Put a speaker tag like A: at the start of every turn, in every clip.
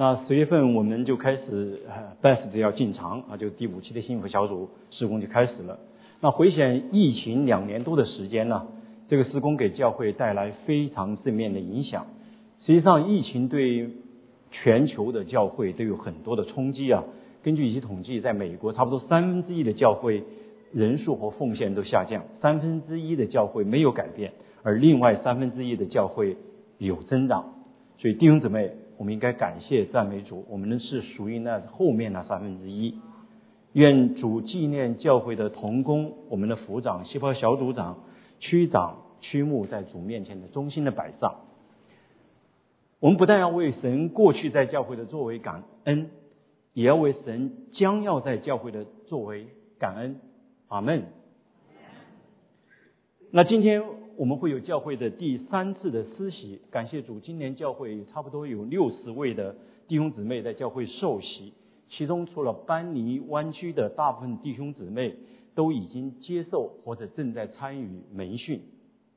A: 那十月份我们就开始，best 要进场啊，就第五期的幸福小组施工就开始了。那回想疫情两年多的时间呢，这个施工给教会带来非常正面的影响。实际上，疫情对全球的教会都有很多的冲击啊。根据一些统计，在美国，差不多三分之一的教会人数和奉献都下降，三分之一的教会没有改变，而另外三分之一的教会有增长。所以弟兄姊妹。我们应该感谢赞美主，我们是属于那后面那三分之一。愿主纪念教会的同工，我们的副长、细胞小组长、区长、区牧在主面前的忠心的摆上。我们不但要为神过去在教会的作为感恩，也要为神将要在教会的作为感恩。阿门。那今天。我们会有教会的第三次的施洗，感谢主，今年教会差不多有六十位的弟兄姊妹在教会受洗，其中除了班尼湾区的大部分弟兄姊妹都已经接受或者正在参与门训，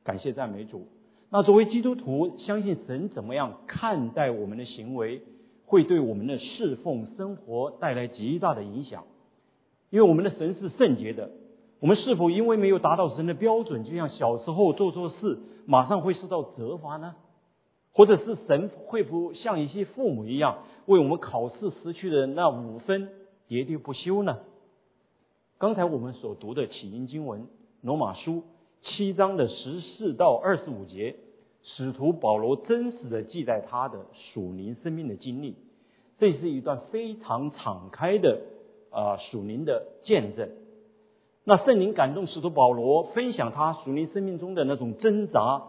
A: 感谢赞美主。那作为基督徒，相信神怎么样看待我们的行为，会对我们的侍奉生活带来极大的影响，因为我们的神是圣洁的。我们是否因为没有达到神的标准，就像小时候做错事，马上会受到责罚呢？或者是神会否像一些父母一样，为我们考试失去的那五分喋喋不休呢？刚才我们所读的起因经文罗马书七章的十四到二十五节，使徒保罗真实的记载他的属灵生命的经历，这是一段非常敞开的啊属灵的见证。那圣灵感动使徒保罗分享他属灵生命中的那种挣扎，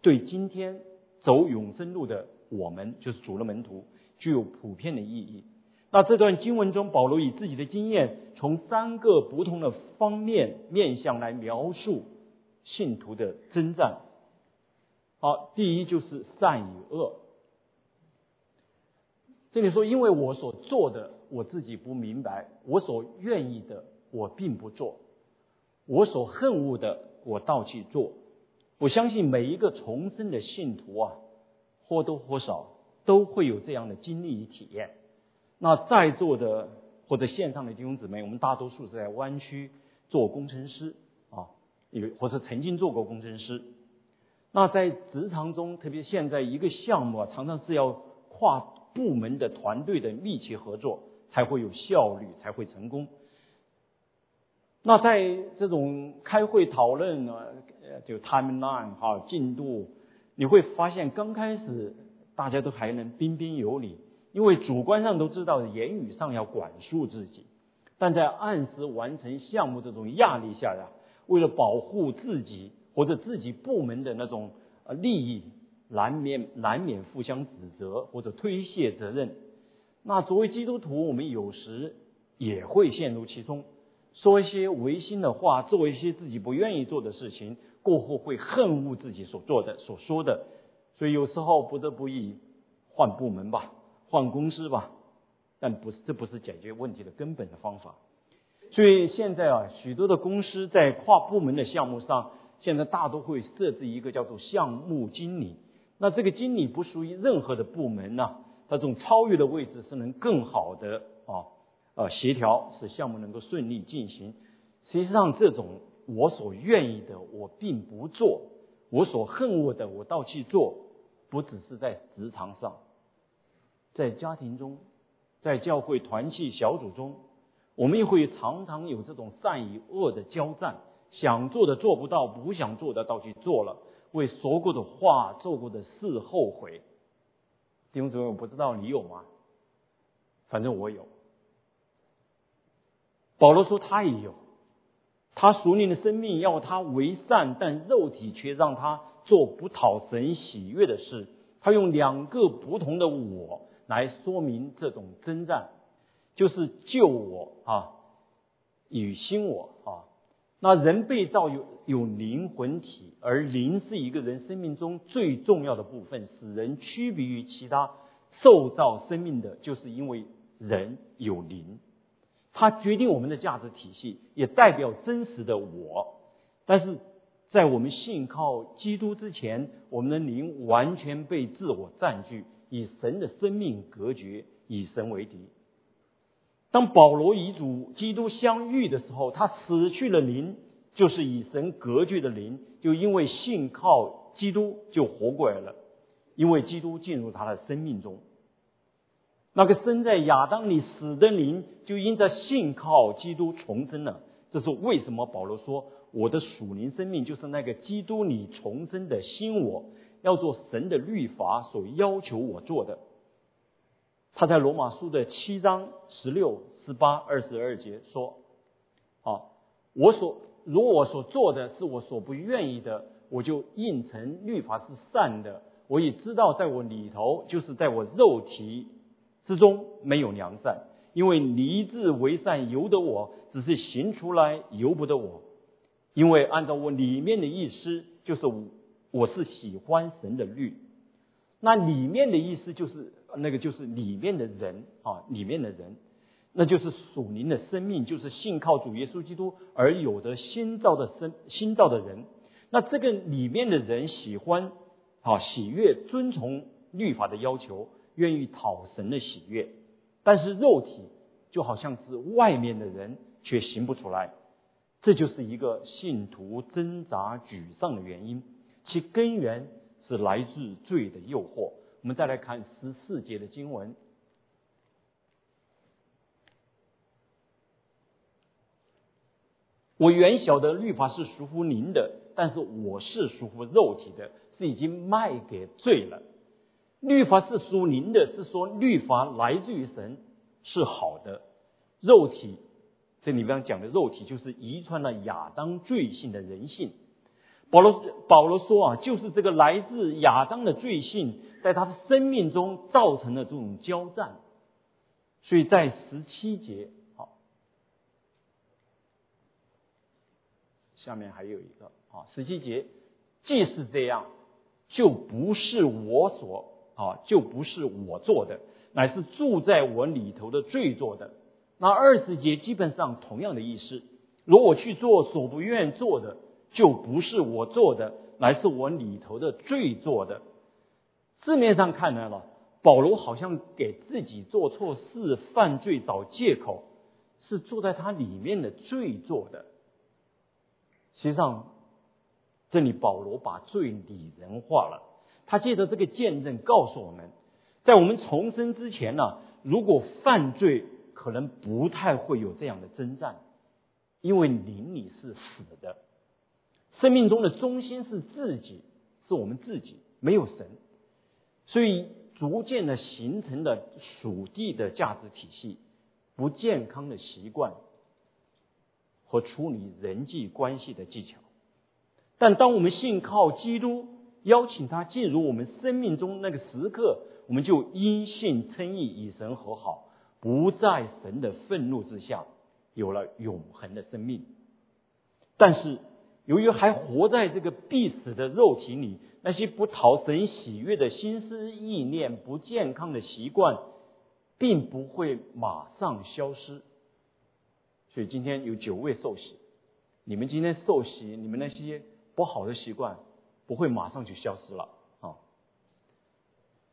A: 对今天走永生路的我们，就是主的门徒，具有普遍的意义。那这段经文中，保罗以自己的经验，从三个不同的方面面向来描述信徒的征战。好，第一就是善与恶。这里说，因为我所做的我自己不明白，我所愿意的我并不做。我所恨恶的，我倒去做。我相信每一个重生的信徒啊，或多或少都会有这样的经历与体验。那在座的或者线上的弟兄姊妹，我们大多数是在湾区做工程师啊，有或者曾经做过工程师。那在职场中，特别现在一个项目啊，常常是要跨部门的团队的密切合作，才会有效率，才会成功。那在这种开会讨论呢，呃，就 timeline 哈进度，你会发现刚开始大家都还能彬彬有礼，因为主观上都知道言语上要管束自己，但在按时完成项目这种压力下呀，为了保护自己或者自己部门的那种呃利益，难免难免互相指责或者推卸责任。那作为基督徒，我们有时也会陷入其中。说一些违心的话，做一些自己不愿意做的事情，过后会恨恶自己所做的、所说的，所以有时候不得不以换部门吧，换公司吧，但不是，这不是解决问题的根本的方法。所以现在啊，许多的公司在跨部门的项目上，现在大都会设置一个叫做项目经理。那这个经理不属于任何的部门呢，他这种超越的位置是能更好的啊。呃，协调使项目能够顺利进行。实际上，这种我所愿意的，我并不做；我所恨恶的，我倒去做。不只是在职场上，在家庭中，在教会团契小组中，我们也会常常有这种善与恶的交战。想做的做不到，不想做的倒去做了，为说过的话、做过的事后悔。弟兄姊妹，我不知道你有吗？反正我有。保罗说他也有，他属灵的生命要他为善，但肉体却让他做不讨神喜悦的事。他用两个不同的我来说明这种征战，就是旧我啊与新我啊。那人被造有有灵魂体，而灵是一个人生命中最重要的部分，使人区别于其他受造生命的，就是因为人有灵。它决定我们的价值体系，也代表真实的我。但是在我们信靠基督之前，我们的灵完全被自我占据，以神的生命隔绝，以神为敌。当保罗与主基督相遇的时候，他死去了灵，就是以神隔绝的灵，就因为信靠基督就活过来了，因为基督进入他的生命中。那个生在亚当里死的灵，就因着信靠基督重生了。这是为什么？保罗说：“我的属灵生命就是那个基督里重生的新我，要做神的律法所要求我做的。”他在罗马书的七章十六、十八、二十二节说：“啊，我所如我所做的是我所不愿意的，我就应承律法是善的。我也知道，在我里头，就是在我肉体之中没有良善，因为立志为善由得我，只是行出来由不得我。因为按照我里面的意思，就是我是喜欢神的律。那里面的意思就是。”那个就是里面的人啊，里面的人，那就是属灵的生命，就是信靠主耶稣基督而有的新造的生新造的人。那这个里面的人喜欢啊喜悦，遵从律法的要求，愿意讨神的喜悦。但是肉体就好像是外面的人，却行不出来。这就是一个信徒挣扎沮丧的原因，其根源是来自罪的诱惑。我们再来看十四节的经文。我原晓得律法是属乎灵的，但是我是属乎肉体的，是已经卖给罪了。律法是属灵的，是说律法来自于神，是好的。肉体，这里边讲的肉体，就是遗传了亚当罪性的人性。保罗保罗说啊，就是这个来自亚当的罪性，在他的生命中造成了这种交战。所以在十七节，好，下面还有一个啊，十七节，既是这样，就不是我所啊，就不是我做的，乃是住在我里头的罪做的。那二十节基本上同样的意思，如果去做所不愿做的。就不是我做的，乃是我里头的罪做的。字面上看来了，保罗好像给自己做错事、犯罪找借口，是坐在他里面的罪做的。实际上，这里保罗把罪拟人化了。他借着这个见证告诉我们，在我们重生之前呢，如果犯罪，可能不太会有这样的征战，因为灵里是死的。生命中的中心是自己，是我们自己，没有神，所以逐渐的形成了属地的价值体系，不健康的习惯和处理人际关系的技巧。但当我们信靠基督，邀请他进入我们生命中那个时刻，我们就因信称义，与神和好，不在神的愤怒之下，有了永恒的生命。但是。由于还活在这个必死的肉体里，那些不讨神喜悦的心思意念、不健康的习惯，并不会马上消失。所以今天有九位受洗，你们今天受洗，你们那些不好的习惯不会马上就消失了啊。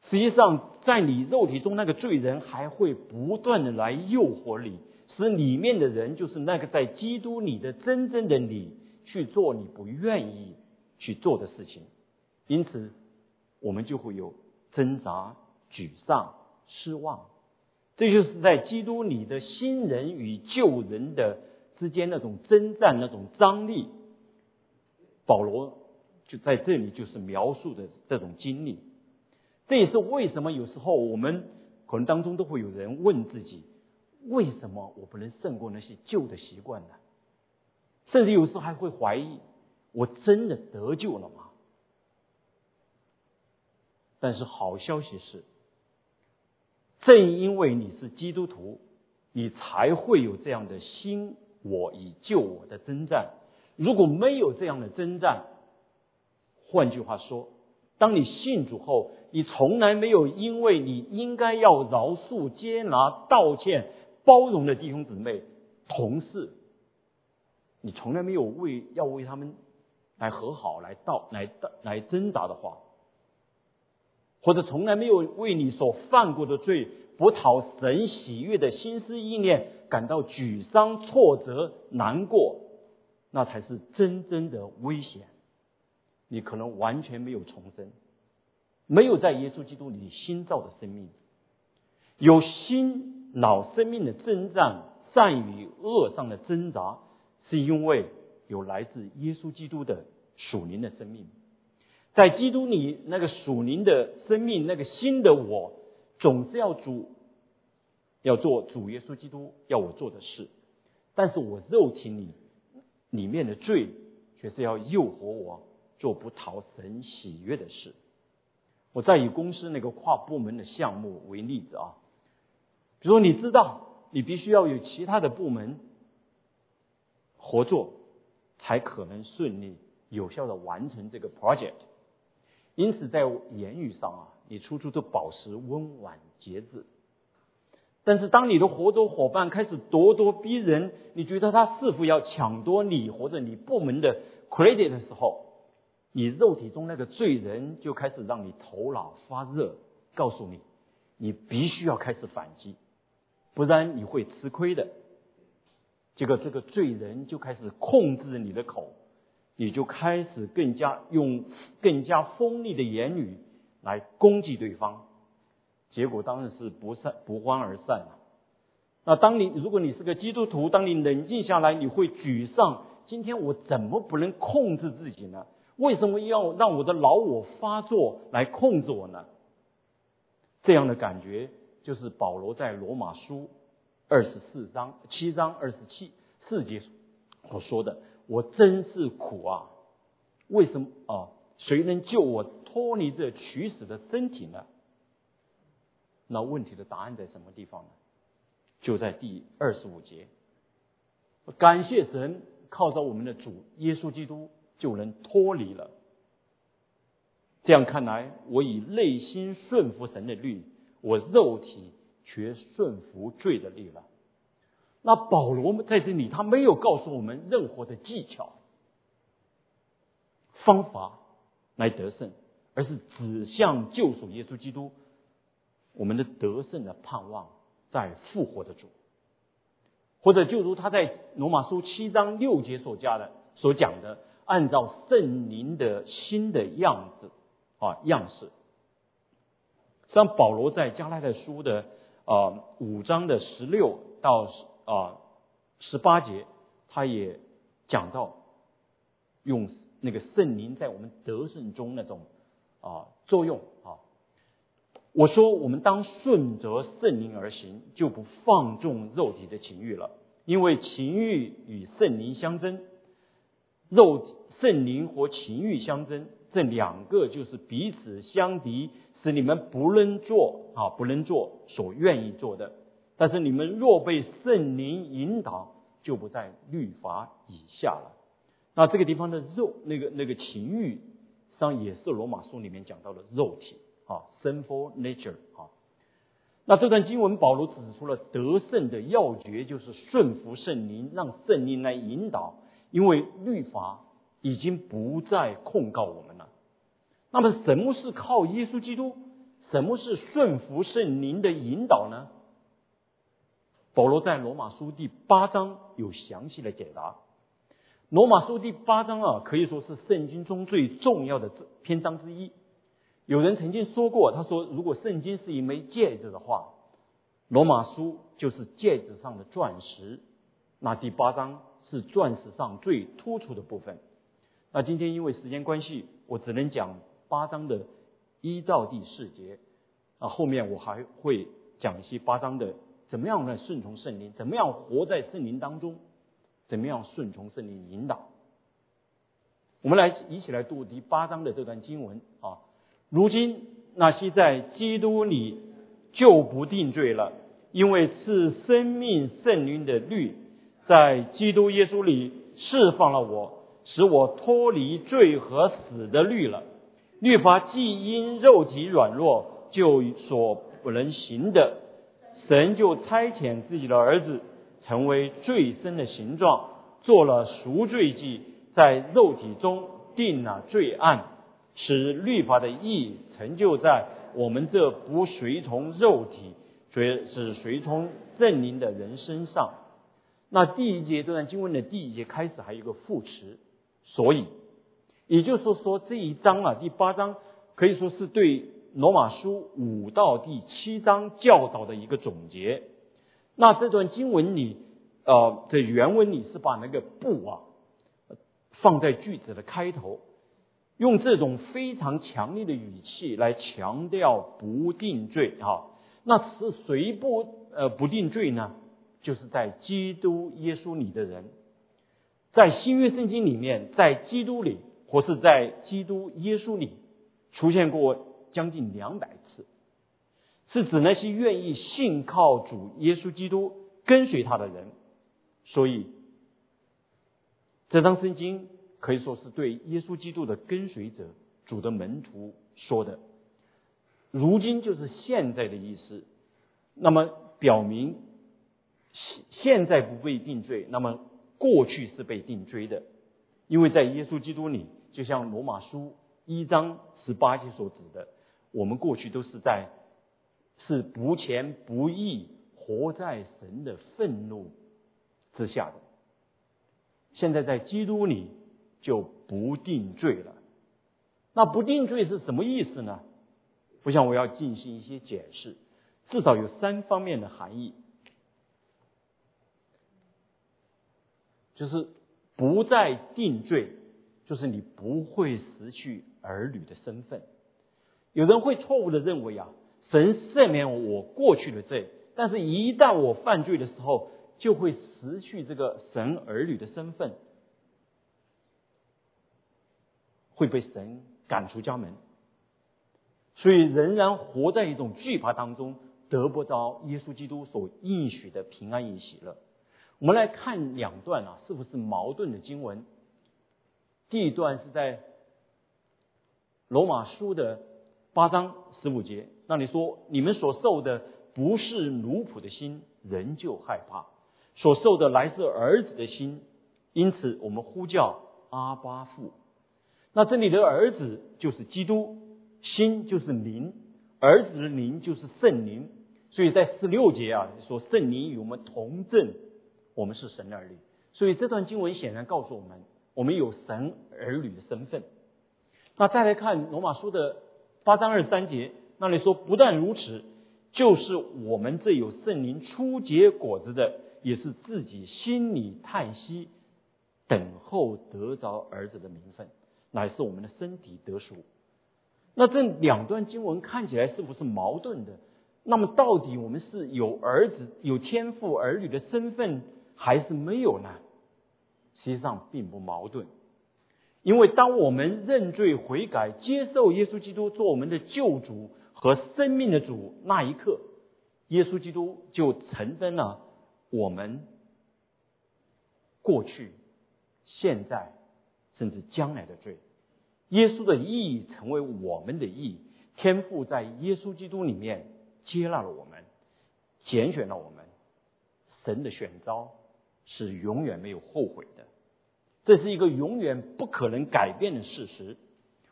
A: 实际上，在你肉体中那个罪人还会不断的来诱惑你，使里面的人就是那个在基督里的真正的你。去做你不愿意去做的事情，因此我们就会有挣扎、沮丧、失望。这就是在基督里的新人与旧人的之间那种征战、那种张力。保罗就在这里就是描述的这种经历。这也是为什么有时候我们可能当中都会有人问自己：为什么我不能胜过那些旧的习惯呢？甚至有时候还会怀疑：我真的得救了吗？但是好消息是，正因为你是基督徒，你才会有这样的新我与救我的征战。如果没有这样的征战，换句话说，当你信主后，你从来没有因为你应该要饶恕、接纳、道歉、包容的弟兄姊妹、同事。你从来没有为要为他们来和好、来道、来来挣扎的话，或者从来没有为你所犯过的罪不讨神喜悦的心思意念感到沮丧、挫折、难过，那才是真正的危险。你可能完全没有重生，没有在耶稣基督里新造的生命，有新老生命的征战，善与恶上的挣扎，是因为有来自耶稣基督的属灵的生命。在基督里，那个属灵的生命，那个新的我，总是要主要做主耶稣基督要我做的事，但是我肉体里里面的罪，却是要诱惑我做不讨神喜悦的事。我再以公司那个跨部门的项目为例子啊，比如说你知道，你必须要有其他的部门合作，才可能顺利有效的完成这个 project。因此，在言语上啊，你处处都保持温婉节制。但是，当你的合作伙伴开始咄咄逼人，你觉得他似乎要抢夺你或者你部门的 credit 的时候，你肉体中那个罪人就开始让你头脑发热，告诉你，你必须要开始反击，不然你会吃亏的。结果，这个罪人就开始控制你的口。你就开始更加用更加锋利的言语来攻击对方，结果当然是不散不欢而散了。那当你如果你是个基督徒，当你冷静下来，你会沮丧。今天我怎么不能控制自己呢？为什么要让我的老我发作来控制我呢？这样的感觉就是保罗在罗马书二十四章七章二十七四节所说的。我真是苦啊！为什么啊？谁能救我脱离这取死的身体呢？那问题的答案在什么地方呢？就在第二十五节。感谢神，靠着我们的主耶稣基督就能脱离了。这样看来，我以内心顺服神的律，我肉体却顺服罪的律了。那保罗在这里，他没有告诉我们任何的技巧、方法来得胜，而是指向救赎耶稣基督，我们的得胜的盼望在复活的主，或者就如他在罗马书七章六节所加的所讲的，按照圣灵的新的样子啊样式。像保罗在加拉太书的啊五章的十六到。啊，十八节他也讲到用那个圣灵在我们得胜中那种啊作用啊。我说我们当顺着圣灵而行，就不放纵肉体的情欲了，因为情欲与圣灵相争，肉体圣灵和情欲相争，这两个就是彼此相敌，使你们不能做啊不能做所愿意做的。但是你们若被圣灵引导，就不在律法以下了。那这个地方的肉，那个那个情欲，实际上也是罗马书里面讲到的肉体啊，sinful nature 啊。那这段经文保罗指出了得胜的要诀，就是顺服圣灵，让圣灵来引导，因为律法已经不再控告我们了。那么什么是靠耶稣基督？什么是顺服圣灵的引导呢？保罗在罗马书第八章有详细的解答。罗马书第八章啊，可以说是圣经中最重要的篇章之一。有人曾经说过，他说，如果圣经是一枚戒指的话，罗马书就是戒指上的钻石。那第八章是钻石上最突出的部分。那今天因为时间关系，我只能讲八章的一到第四节。啊，后面我还会讲一些八章的。怎么样来顺从圣灵？怎么样活在圣灵当中？怎么样顺从圣灵引导？我们来一起来读第八章的这段经文啊。如今那些在基督里就不定罪了，因为是生命圣灵的律在基督耶稣里释放了我，使我脱离罪和死的律了。律法既因肉体软弱就所不能行的。神就差遣自己的儿子成为罪身的形状，做了赎罪祭，在肉体中定了罪案，使律法的义成就在我们这不随从肉体，随是随从圣灵的人身上。那第一节这段经文的第一节开始还有一个副词，所以，也就是说，这一章啊，第八章可以说是对罗马书五到第七章教导的一个总结。那这段经文里，呃，在原文里是把那个不啊放在句子的开头，用这种非常强烈的语气来强调不定罪啊。那是谁不呃不定罪呢？就是在基督耶稣里的人，在新约圣经里面，在基督里或是在基督耶稣里出现过将近两百次，是指那些愿意信靠主耶稣基督、跟随他的人。所以，这张圣经可以说是对耶稣基督的跟随者、主的门徒说的。如今就是现在的意思，那么表明。现现在不被定罪，那么过去是被定罪的，因为在耶稣基督里，就像罗马书一章十八节所指的，我们过去都是在是不前不义，活在神的愤怒之下的。现在在基督里就不定罪了。那不定罪是什么意思呢？我想我要进行一些解释，至少有三方面的含义。就是不再定罪，就是你不会失去儿女的身份。有人会错误的认为啊，神赦免我过去的罪，但是一旦我犯罪的时候，就会失去这个神儿女的身份，会被神赶出家门，所以仍然活在一种惧怕当中，得不到耶稣基督所应许的平安与喜乐。我们来看两段啊，是不是矛盾的经文？第一段是在罗马书的八章十五节，那里说：“你们所受的不是奴仆的心，仍旧害怕；所受的来自儿子的心，因此我们呼叫阿巴父。”那这里的儿子就是基督，心就是灵，儿子的灵就是圣灵。所以在十六节啊，说圣灵与我们同证。我们是神的儿女，所以这段经文显然告诉我们，我们有神儿女的身份。那再来看罗马书的八章二十三节，那里说不但如此，就是我们这有圣灵初结果子的，也是自己心里叹息，等候得着儿子的名分，乃是我们的身体得赎。那这两段经文看起来是不是矛盾的？那么到底我们是有儿子、有天赋儿女的身份？还是没有呢？实际上并不矛盾，因为当我们认罪悔改、接受耶稣基督做我们的救主和生命的主那一刻，耶稣基督就承担了我们过去、现在甚至将来的罪。耶稣的意义成为我们的义，天父在耶稣基督里面接纳了我们，拣选了我们，神的选召。是永远没有后悔的，这是一个永远不可能改变的事实。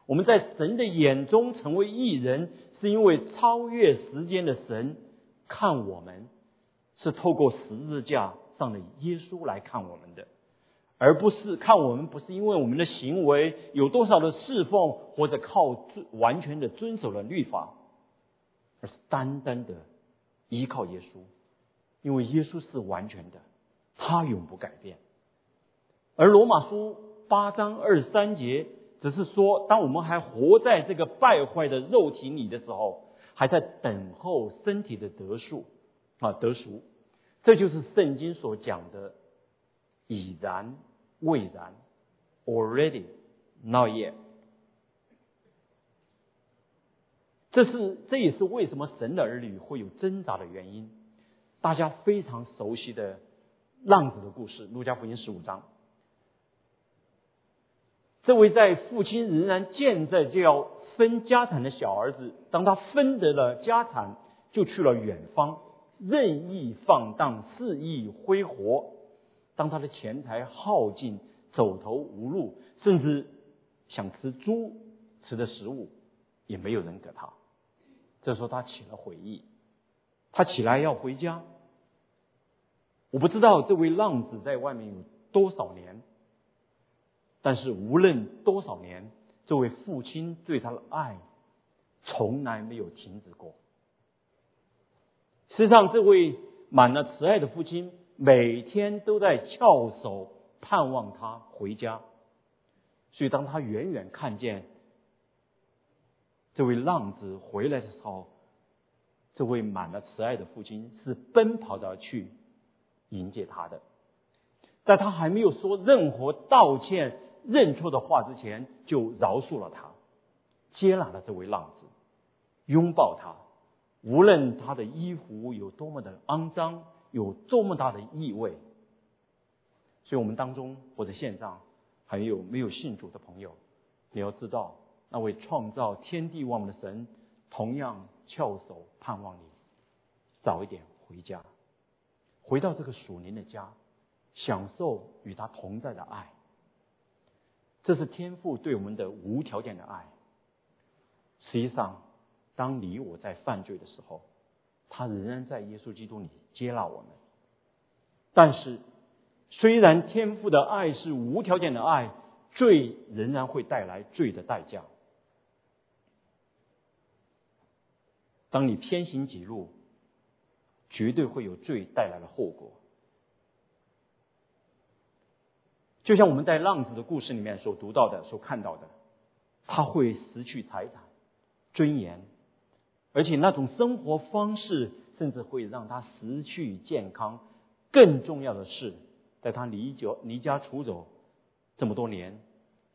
A: 我们在神的眼中成为艺人，是因为超越时间的神看我们，是透过十字架上的耶稣来看我们的，而不是看我们不是因为我们的行为有多少的侍奉，或者靠完全的遵守了律法，而是单单的依靠耶稣，因为耶稣是完全的。他永不改变，而罗马书八章二十三节只是说，当我们还活在这个败坏的肉体里的时候，还在等候身体的得赎啊得赎，这就是圣经所讲的已然未然，already not yet。这是这也是为什么神的儿女会有挣扎的原因，大家非常熟悉的。浪子的故事，《路加福音》十五章。这位在父亲仍然健在就要分家产的小儿子，当他分得了家产，就去了远方，任意放荡，肆意挥霍。当他的钱财耗尽，走投无路，甚至想吃猪吃的食物，也没有人给他。这时候他起了悔意，他起来要回家。我不知道这位浪子在外面有多少年，但是无论多少年，这位父亲对他的爱从来没有停止过。实际上，这位满了慈爱的父亲每天都在翘首盼望他回家。所以，当他远远看见这位浪子回来的时候，这位满了慈爱的父亲是奔跑着去迎接他的。在他还没有说任何道歉、认错的话之前，就饶恕了他，接纳了这位浪子，拥抱他。无论他的衣服有多么的肮脏，有多么大的异味，所以我们当中或者线上还有没有信主的朋友，你要知道，那位创造天地万物的神，同样翘首盼望你早一点回家，回到这个属灵的家，享受与他同在的爱。这是天父对我们的无条件的爱。实际上。当你我在犯罪的时候，他仍然在耶稣基督里接纳我们。但是，虽然天父的爱是无条件的爱，罪仍然会带来罪的代价。当你偏行己路，绝对会有罪带来的后果。就像我们在浪子的故事里面所读到的、所看到的，他会失去财产、尊严。而且那种生活方式，甚至会让他失去健康。更重要的是，在他离家离家出走这么多年，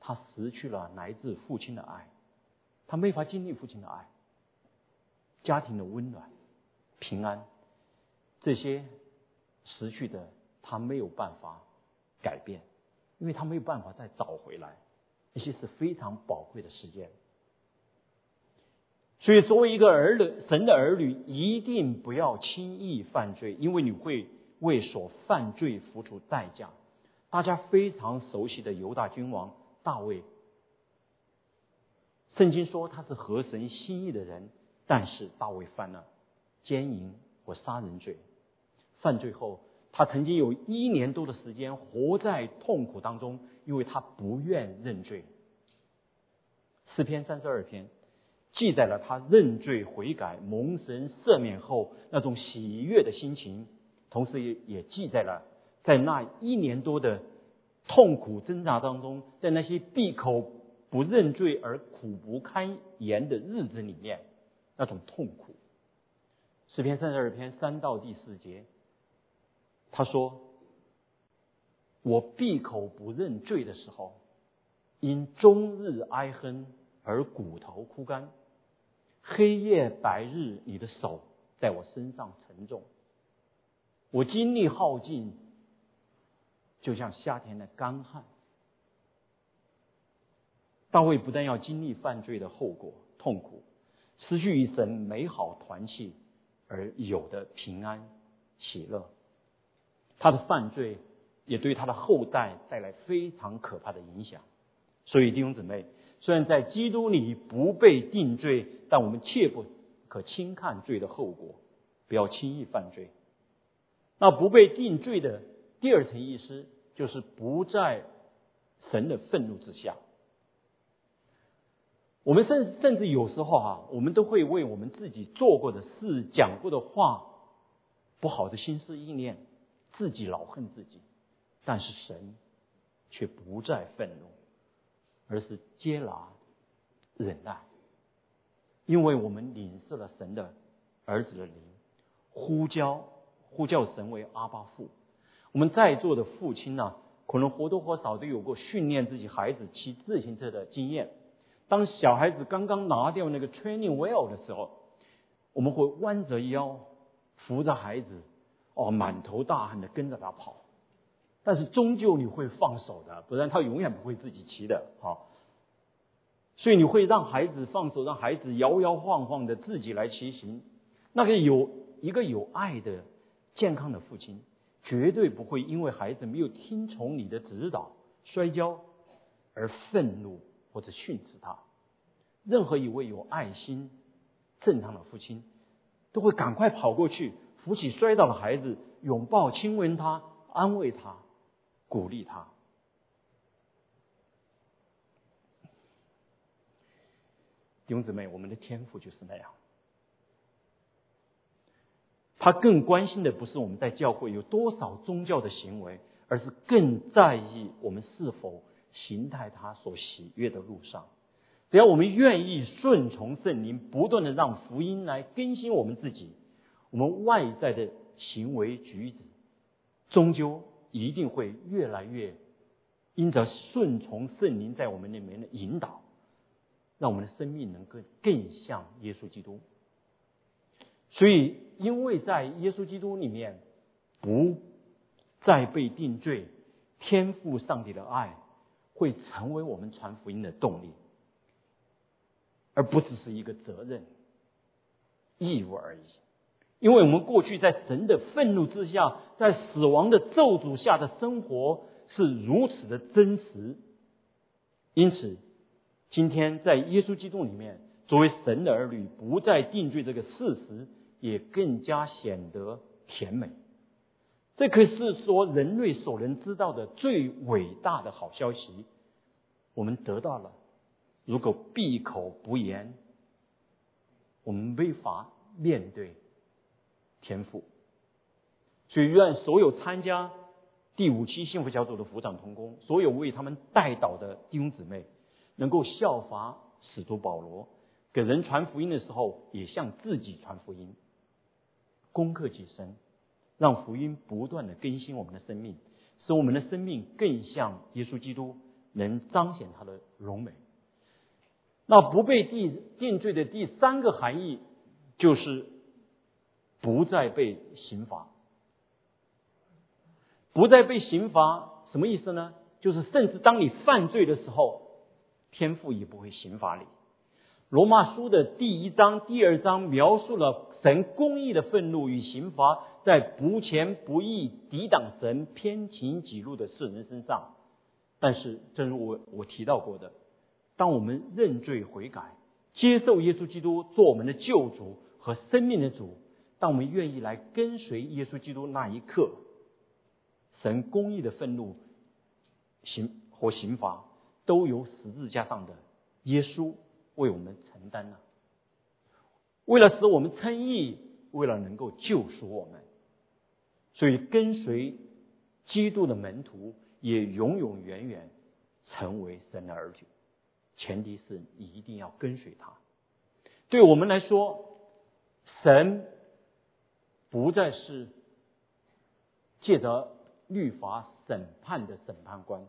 A: 他失去了来自父亲的爱，他没法经历父亲的爱，家庭的温暖、平安，这些失去的他没有办法改变，因为他没有办法再找回来，这些是非常宝贵的时间。所以，作为一个儿女，神的儿女一定不要轻易犯罪，因为你会为所犯罪付出代价。大家非常熟悉的犹大君王大卫，圣经说他是合神心意的人，但是大卫犯了奸淫和杀人罪。犯罪后，他曾经有一年多的时间活在痛苦当中，因为他不愿认罪。诗篇三十二篇。记载了他认罪悔改、蒙神赦免后那种喜悦的心情，同时也也记载了在那一年多的痛苦挣扎当中，在那些闭口不认罪而苦不堪言的日子里面，那种痛苦。诗篇三十二篇三到第四节，他说：“我闭口不认罪的时候，因终日哀哼而骨头枯干。”黑夜白日，你的手在我身上沉重，我精力耗尽，就像夏天的干旱。大卫不但要经历犯罪的后果、痛苦，失去一生美好团契而有的平安喜乐，他的犯罪也对他的后代带来非常可怕的影响。所以弟兄姊妹。虽然在基督里不被定罪，但我们切不可轻看罪的后果，不要轻易犯罪。那不被定罪的第二层意思，就是不在神的愤怒之下。我们甚甚至有时候哈，我们都会为我们自己做过的事、讲过的话、不好的心思意念，自己老恨自己，但是神却不再愤怒。而是接纳、忍耐，因为我们领受了神的儿子的灵，呼叫呼叫神为阿巴父。我们在座的父亲呢，可能或多或少都有过训练自己孩子骑自行车的经验。当小孩子刚刚拿掉那个 training wheel 的时候，我们会弯着腰扶着孩子，哦，满头大汗的跟着他跑。但是终究你会放手的，不然他永远不会自己骑的，好。所以你会让孩子放手，让孩子摇摇晃晃的自己来骑行。那个有一个有爱的、健康的父亲，绝对不会因为孩子没有听从你的指导摔跤而愤怒或者训斥他。任何一位有爱心、正常的父亲，都会赶快跑过去扶起摔倒的孩子，拥抱、亲吻他，安慰他，鼓励他。弟兄姊妹，我们的天赋就是那样。他更关心的不是我们在教会有多少宗教的行为，而是更在意我们是否行在他所喜悦的路上。只要我们愿意顺从圣灵，不断的让福音来更新我们自己，我们外在的行为举止，终究一定会越来越因着顺从圣灵在我们里面的引导，让我们的生命能够更像耶稣基督。所以，因为在耶稣基督里面不再被定罪，天赋上帝的爱会成为我们传福音的动力。而不只是一个责任、义务而已，因为我们过去在神的愤怒之下，在死亡的咒诅下的生活是如此的真实，因此，今天在耶稣基督里面，作为神的儿女，不再定罪这个事实，也更加显得甜美。这可是说人类所能知道的最伟大的好消息，我们得到了。如果闭口不言，我们没法面对天赋。所以，愿所有参加第五期幸福小组的辅长同工，所有为他们带导的弟兄姊妹，能够效法使徒保罗，给人传福音的时候，也向自己传福音，攻克己身，让福音不断的更新我们的生命，使我们的生命更像耶稣基督，能彰显他的荣美。那不被定定罪的第三个含义，就是不再被刑罚。不再被刑罚什么意思呢？就是甚至当你犯罪的时候，天父也不会刑罚你。罗马书的第一章、第二章描述了神公义的愤怒与刑罚在不前不义、抵挡神偏情己路的世人身上。但是，正如我我提到过的。当我们认罪悔改，接受耶稣基督做我们的救主和生命的主，当我们愿意来跟随耶稣基督那一刻，神公义的愤怒、刑和刑罚，都由十字架上的耶稣为我们承担了。为了使我们称义，为了能够救赎我们，所以跟随基督的门徒也永永远远成为神的儿女。前提是你一定要跟随他。对我们来说，神不再是借着律法审判的审判官，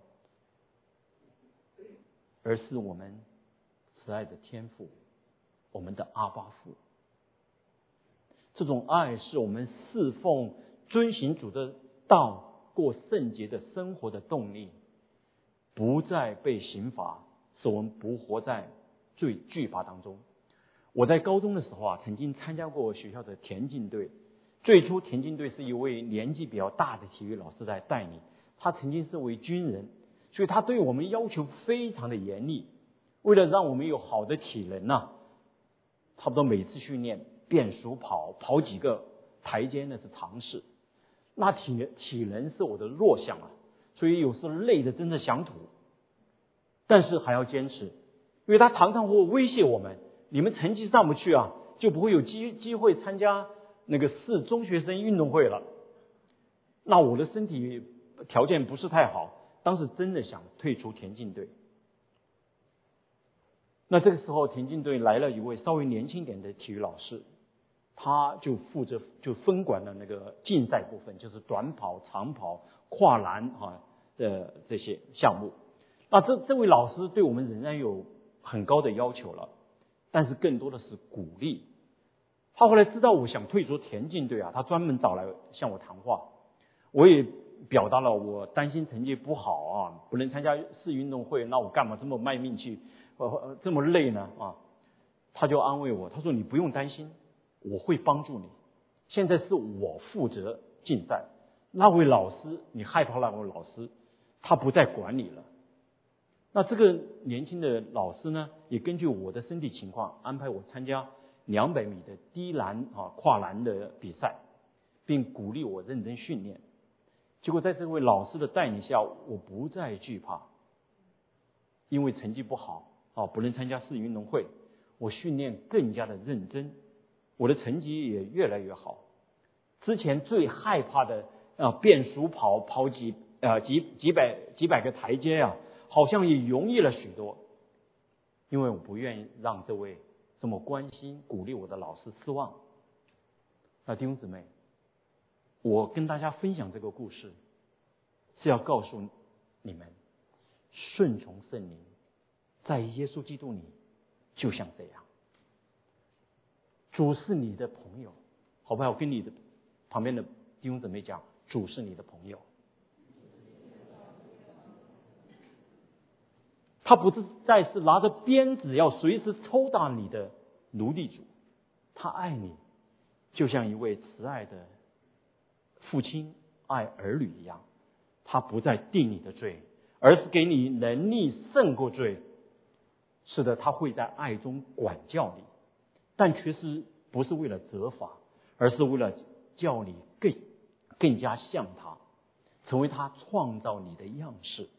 A: 而是我们慈爱的天父，我们的阿巴父。这种爱是我们侍奉、遵行主的道、过圣洁的生活的动力，不再被刑罚。使我们不活在最惧怕当中。我在高中的时候啊，曾经参加过学校的田径队。最初田径队是一位年纪比较大的体育老师在带领，他曾经是位军人，所以他对我们要求非常的严厉。为了让我们有好的体能呐，差不多每次训练变速跑，跑几个台阶那是常事。那体体能是我的弱项啊，所以有时候累的真的想吐。但是还要坚持，因为他常常会威胁我们：你们成绩上不去啊，就不会有机机会参加那个市中学生运动会了。那我的身体条件不是太好，当时真的想退出田径队。那这个时候，田径队来了一位稍微年轻点的体育老师，他就负责就分管了那个竞赛部分，就是短跑、长跑、跨栏啊的这些项目。那这这位老师对我们仍然有很高的要求了，但是更多的是鼓励。他后来知道我想退出田径队啊，他专门找来向我谈话。我也表达了我担心成绩不好啊，不能参加市运动会，那我干嘛这么卖命去，呃这么累呢啊？他就安慰我，他说你不用担心，我会帮助你。现在是我负责竞赛，那位老师你害怕那位老师，他不再管你了。那这个年轻的老师呢，也根据我的身体情况安排我参加两百米的低栏啊跨栏的比赛，并鼓励我认真训练。结果在这位老师的带领下，我不再惧怕，因为成绩不好啊，不能参加市运动会。我训练更加的认真，我的成绩也越来越好。之前最害怕的啊，变速跑跑几呃几几百几百个台阶啊，好像也容易了许多。因为我不愿意让这位这么关心鼓励我的老师失望。那弟兄姊妹，我跟大家分享这个故事，是要告诉你们，顺从圣灵，在耶稣基督里。就像这样，主是你的朋友，好不好？我跟你的旁边的弟兄姊妹讲，主是你的朋友。他不是再是拿着鞭子要随时抽打你的奴隶主，他爱你，就像一位慈爱的父亲爱儿女一样。他不再定你的罪，而是给你能力胜过罪。是的，他会在爱中管教你，但其实不是为了责罚，而是为了叫你更更加像他，成为他创造你的样式。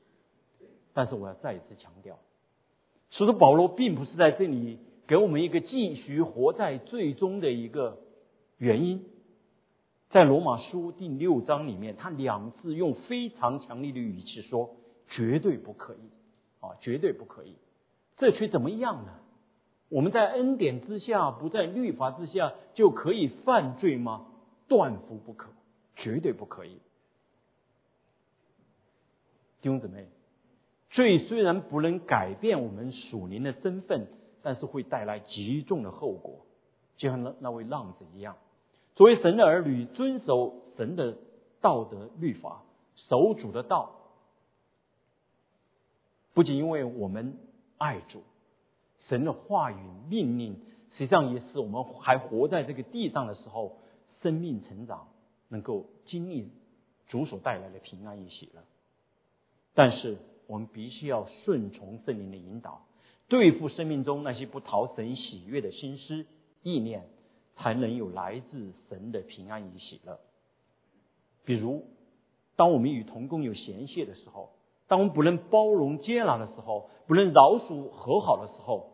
A: 但是我要再一次强调，使徒保罗并不是在这里给我们一个继续活在最终的一个原因。在罗马书第六章里面，他两次用非常强烈的语气说：“绝对不可以啊，绝对不可以。”这却怎么样呢？我们在恩典之下，不在律法之下，就可以犯罪吗？断乎不可，绝对不可以。弟兄姊妹，罪虽然不能改变我们属灵的身份，但是会带来极重的后果，就像那那位浪子一样。作为神的儿女，遵守神的道德律法，守主的道，不仅因为我们。爱主，神的话语命令，实际上也是我们还活在这个地上的时候，生命成长能够经历主所带来的平安与喜乐。但是我们必须要顺从圣灵的引导，对付生命中那些不讨神喜悦的心思意念，才能有来自神的平安与喜乐。比如，当我们与同工有嫌隙的时候。当我们不能包容接纳的时候，不能饶恕和好的时候，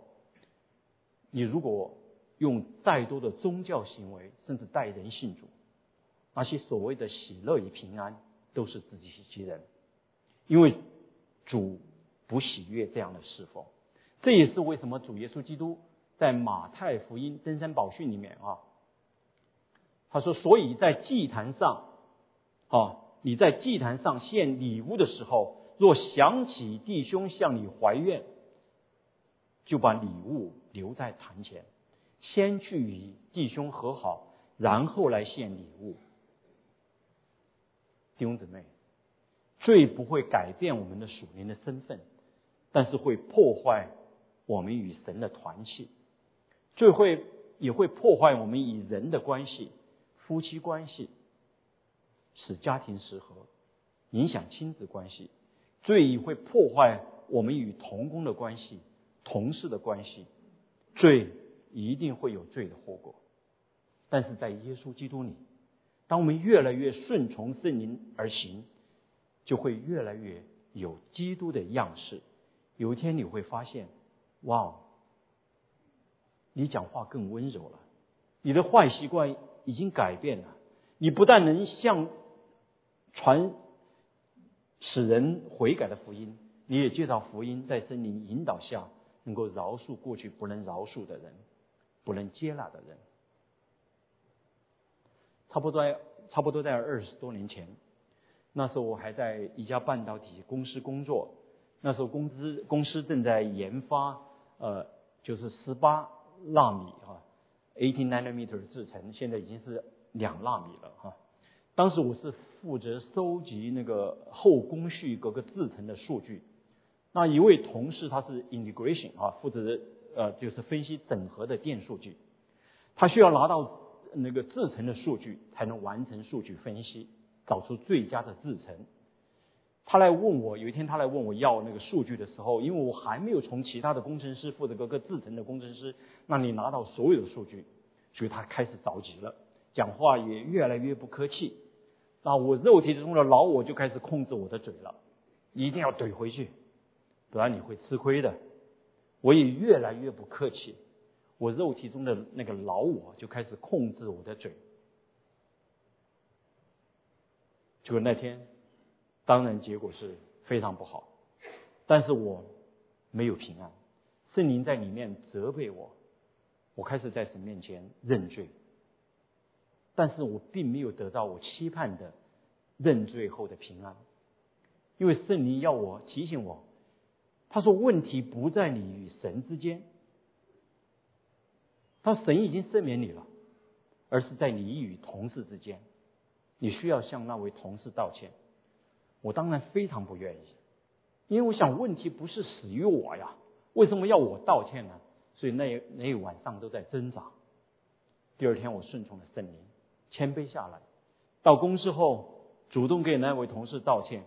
A: 你如果用再多的宗教行为，甚至带人信主，那些所谓的喜乐与平安，都是自欺欺人，因为主不喜悦这样的侍奉。这也是为什么主耶稣基督在马太福音登山宝训里面啊，他说：“所以在祭坛上，啊，你在祭坛上献礼物的时候。”若想起弟兄向你怀怨，就把礼物留在坛前，先去与弟兄和好，然后来献礼物。弟兄姊妹，罪不会改变我们的属灵的身份，但是会破坏我们与神的团契，罪会也会破坏我们与人的关系，夫妻关系，使家庭失和，影响亲子关系。罪也会破坏我们与同工的关系、同事的关系，罪一定会有罪的后果。但是在耶稣基督里，当我们越来越顺从圣灵而行，就会越来越有基督的样式。有一天你会发现，哇，你讲话更温柔了，你的坏习惯已经改变了。你不但能向传。使人悔改的福音，你也介绍福音，在圣灵引导下，能够饶恕过去不能饶恕的人，不能接纳的人。差不多在差不多在二十多年前，那时候我还在一家半导体公司工作，那时候公司公司正在研发呃，就是十八纳米啊，eighteen nanometer 制程，现在已经是两纳米了哈。当时我是负责收集那个后工序各个制程的数据，那一位同事他是 integration 啊，负责呃就是分析整合的电数据，他需要拿到那个制程的数据才能完成数据分析，找出最佳的制程。他来问我，有一天他来问我要那个数据的时候，因为我还没有从其他的工程师负责各个制程的工程师那里拿到所有的数据，所以他开始着急了，讲话也越来越不客气。那我肉体中的老我就开始控制我的嘴了，一定要怼回去，不然你会吃亏的。我也越来越不客气，我肉体中的那个老我就开始控制我的嘴。就那天，当然结果是非常不好，但是我没有平安，圣灵在里面责备我，我开始在神面前认罪，但是我并没有得到我期盼的认罪后的平安，因为圣灵要我提醒我。他说：“问题不在你与神之间，他神已经赦免你了，而是在你与同事之间，你需要向那位同事道歉。”我当然非常不愿意，因为我想问题不是死于我呀，为什么要我道歉呢？所以那那一晚上都在挣扎。第二天我顺从了圣灵，谦卑下来，到公司后主动给那位同事道歉。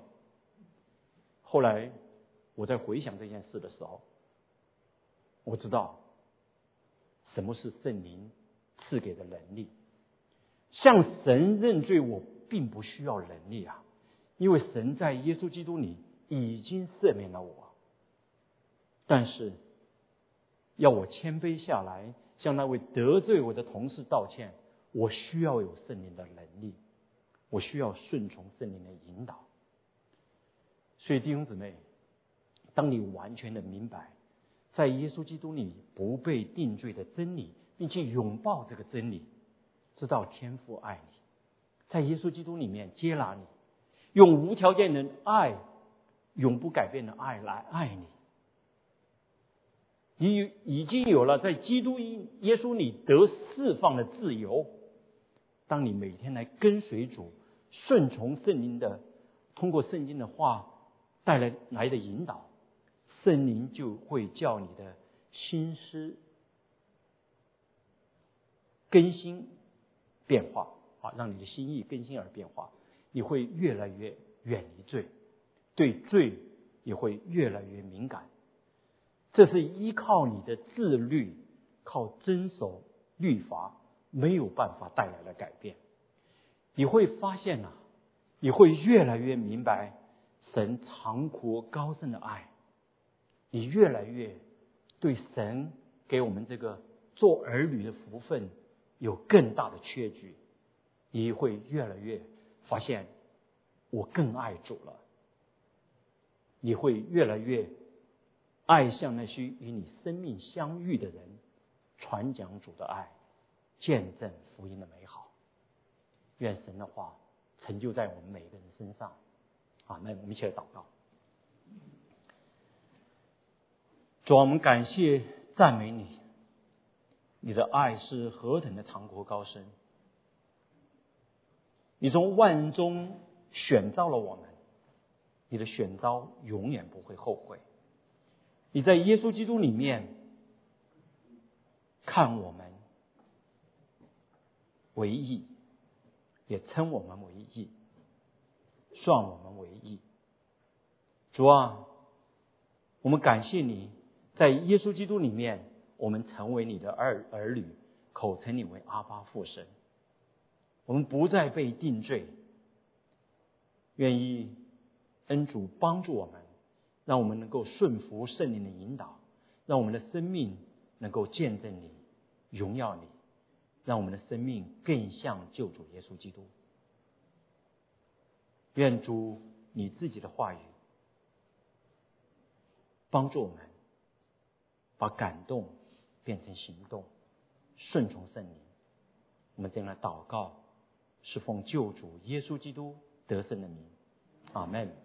A: 后来。我在回想这件事的时候，我知道什么是圣灵赐给的能力。向神认罪，我并不需要能力啊，因为神在耶稣基督里已经赦免了我。但是要我谦卑下来，向那位得罪我的同事道歉，我需要有圣灵的能力，我需要顺从圣灵的引导。所以弟兄姊妹。当你完全的明白，在耶稣基督里不被定罪的真理，并且拥抱这个真理，知道天父爱你，在耶稣基督里面接纳你，用无条件的爱、永不改变的爱来爱你，你已经有了在基督耶稣里得释放的自由。当你每天来跟随主，顺从圣灵的，通过圣经的话带来来的引导。圣灵就会叫你的心思更新变化啊，让你的心意更新而变化。你会越来越远离罪，对罪也会越来越敏感。这是依靠你的自律，靠遵守律法没有办法带来的改变。你会发现呐，你会越来越明白神长阔高深的爱。你越来越对神给我们这个做儿女的福分有更大的缺据，你会越来越发现我更爱主了。你会越来越爱向那些与你生命相遇的人传讲主的爱，见证福音的美好。愿神的话成就在我们每个人身上。啊，那我们一起来祷告。主，我们感谢赞美你，你的爱是何等的长阔高深。你从万人中选召了我们，你的选召永远不会后悔。你在耶稣基督里面看我们为义，也称我们为义，算我们为义。主啊，我们感谢你。在耶稣基督里面，我们成为你的儿儿女，口称你为阿巴父神。我们不再被定罪，愿意恩主帮助我们，让我们能够顺服圣灵的引导，让我们的生命能够见证你、荣耀你，让我们的生命更像救主耶稣基督。愿主你自己的话语帮助我们。把感动变成行动，顺从圣灵。我们将来祷告，是奉救主耶稣基督得胜的名。阿门。